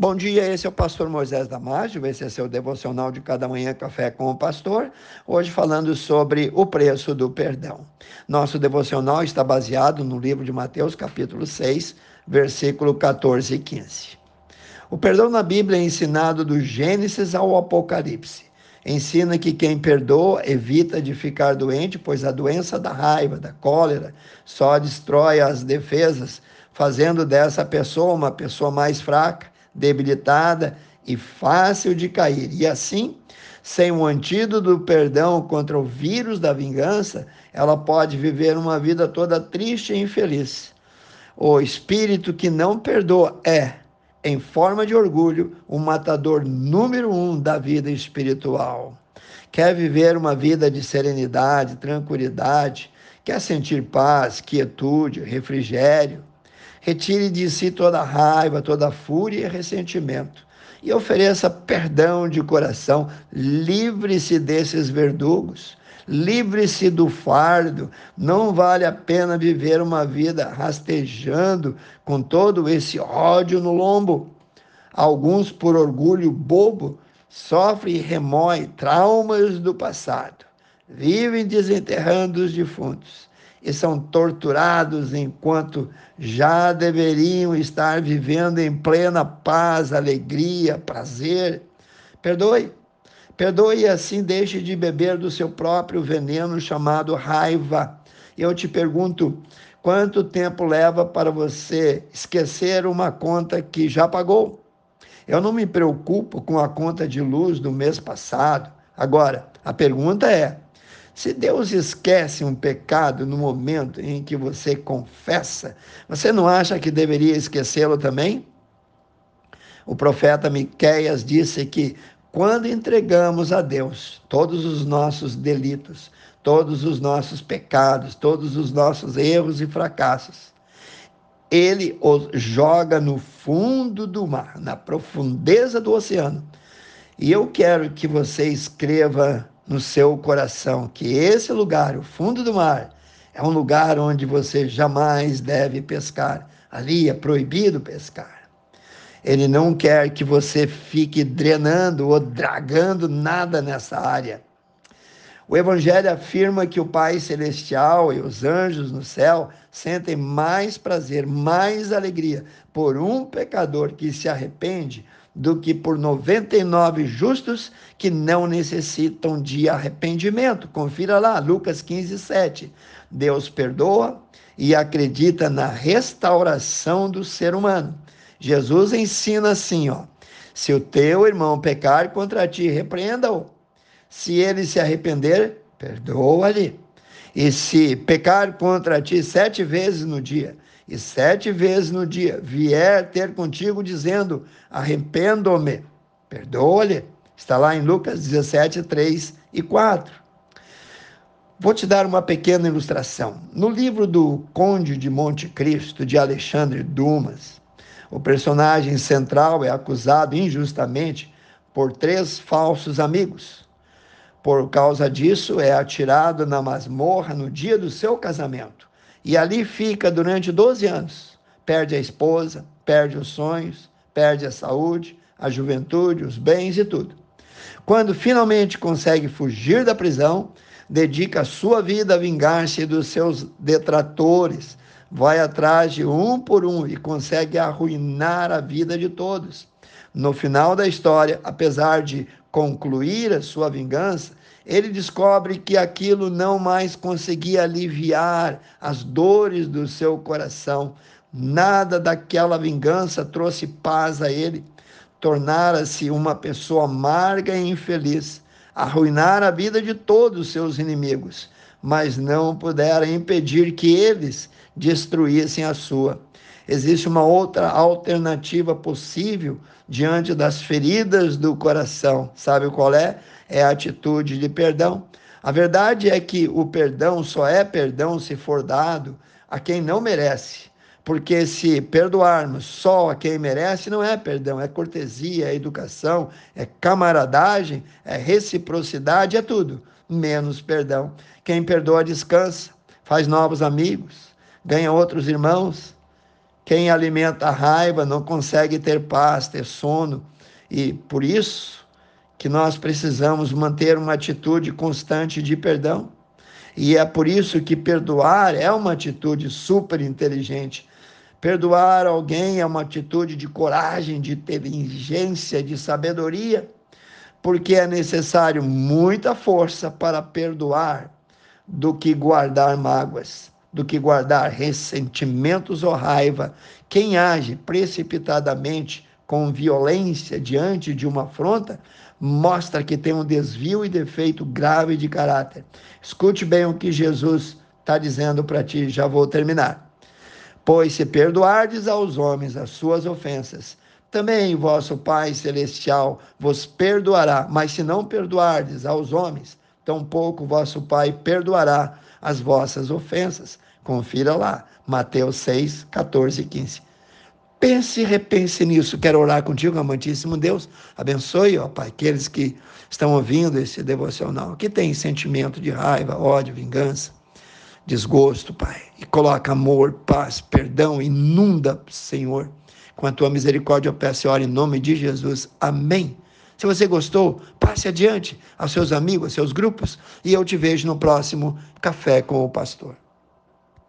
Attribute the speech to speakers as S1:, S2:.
S1: Bom dia, esse é o pastor Moisés Damásio, esse é seu devocional de cada manhã café com o pastor, hoje falando sobre o preço do perdão. Nosso devocional está baseado no livro de Mateus, capítulo 6, versículo 14 e 15. O perdão na Bíblia é ensinado do Gênesis ao Apocalipse. Ensina que quem perdoa evita de ficar doente, pois a doença da raiva, da cólera, só destrói as defesas, fazendo dessa pessoa uma pessoa mais fraca debilitada e fácil de cair. E assim, sem o antídoto do perdão contra o vírus da vingança, ela pode viver uma vida toda triste e infeliz. O espírito que não perdoa é, em forma de orgulho, o matador número um da vida espiritual. Quer viver uma vida de serenidade, tranquilidade, quer sentir paz, quietude, refrigério, Retire de si toda raiva, toda fúria e ressentimento. E ofereça perdão de coração. Livre-se desses verdugos. Livre-se do fardo. Não vale a pena viver uma vida rastejando com todo esse ódio no lombo. Alguns, por orgulho bobo, sofrem e remoem traumas do passado. Vivem desenterrando os defuntos e são torturados enquanto já deveriam estar vivendo em plena paz, alegria, prazer. Perdoe. Perdoe e assim deixe de beber do seu próprio veneno chamado raiva. Eu te pergunto, quanto tempo leva para você esquecer uma conta que já pagou? Eu não me preocupo com a conta de luz do mês passado. Agora, a pergunta é: se Deus esquece um pecado no momento em que você confessa, você não acha que deveria esquecê-lo também? O profeta Miqueias disse que quando entregamos a Deus todos os nossos delitos, todos os nossos pecados, todos os nossos erros e fracassos, ele os joga no fundo do mar, na profundeza do oceano. E eu quero que você escreva no seu coração que esse lugar, o fundo do mar, é um lugar onde você jamais deve pescar. Ali é proibido pescar. Ele não quer que você fique drenando ou dragando nada nessa área. O Evangelho afirma que o Pai Celestial e os anjos no céu sentem mais prazer, mais alegria por um pecador que se arrepende do que por 99 justos que não necessitam de arrependimento. Confira lá, Lucas 15, 7. Deus perdoa e acredita na restauração do ser humano. Jesus ensina assim, ó: se o teu irmão pecar contra ti, repreenda-o. Se ele se arrepender, perdoa-lhe. E se pecar contra ti sete vezes no dia, e sete vezes no dia vier ter contigo dizendo: arrependo-me, perdoa-lhe. Está lá em Lucas 17, 3 e 4. Vou te dar uma pequena ilustração. No livro do Conde de Monte Cristo, de Alexandre Dumas, o personagem central é acusado injustamente por três falsos amigos. Por causa disso, é atirado na masmorra no dia do seu casamento e ali fica durante 12 anos. Perde a esposa, perde os sonhos, perde a saúde, a juventude, os bens e tudo. Quando finalmente consegue fugir da prisão, dedica sua vida a vingar-se dos seus detratores, vai atrás de um por um e consegue arruinar a vida de todos. No final da história, apesar de concluir a sua vingança, ele descobre que aquilo não mais conseguia aliviar as dores do seu coração. Nada daquela vingança trouxe paz a ele. Tornara-se uma pessoa amarga e infeliz, arruinar a vida de todos os seus inimigos, mas não pudera impedir que eles destruíssem a sua. Existe uma outra alternativa possível diante das feridas do coração. Sabe qual é? É a atitude de perdão. A verdade é que o perdão só é perdão se for dado a quem não merece. Porque se perdoarmos só a quem merece, não é perdão, é cortesia, é educação, é camaradagem, é reciprocidade, é tudo, menos perdão. Quem perdoa descansa, faz novos amigos, ganha outros irmãos, Quem alimenta a raiva não consegue ter paz, ter sono, e por isso que nós precisamos manter uma atitude constante de perdão. E é por isso que perdoar é uma atitude super inteligente. Perdoar alguém é uma atitude de coragem, de inteligência, de sabedoria, porque é necessário muita força para perdoar do que guardar mágoas, do que guardar ressentimentos ou raiva. Quem age precipitadamente com violência diante de uma afronta, mostra que tem um desvio e defeito grave de caráter. Escute bem o que Jesus está dizendo para ti, já vou terminar. Pois se perdoardes aos homens as suas ofensas, também vosso Pai Celestial vos perdoará. Mas se não perdoardes aos homens, tampouco vosso Pai perdoará as vossas ofensas. Confira lá, Mateus 6, 14 e 15. Pense e repense nisso. Quero orar contigo, amantíssimo Deus. Abençoe, ó Pai, aqueles que estão ouvindo esse devocional, que tem sentimento de raiva, ódio, vingança, desgosto, Pai. E coloca amor, paz, perdão, inunda, Senhor. Com a tua misericórdia eu peço e oro em nome de Jesus. Amém. Se você gostou, passe adiante aos seus amigos, aos seus grupos, e eu te vejo no próximo Café com o Pastor.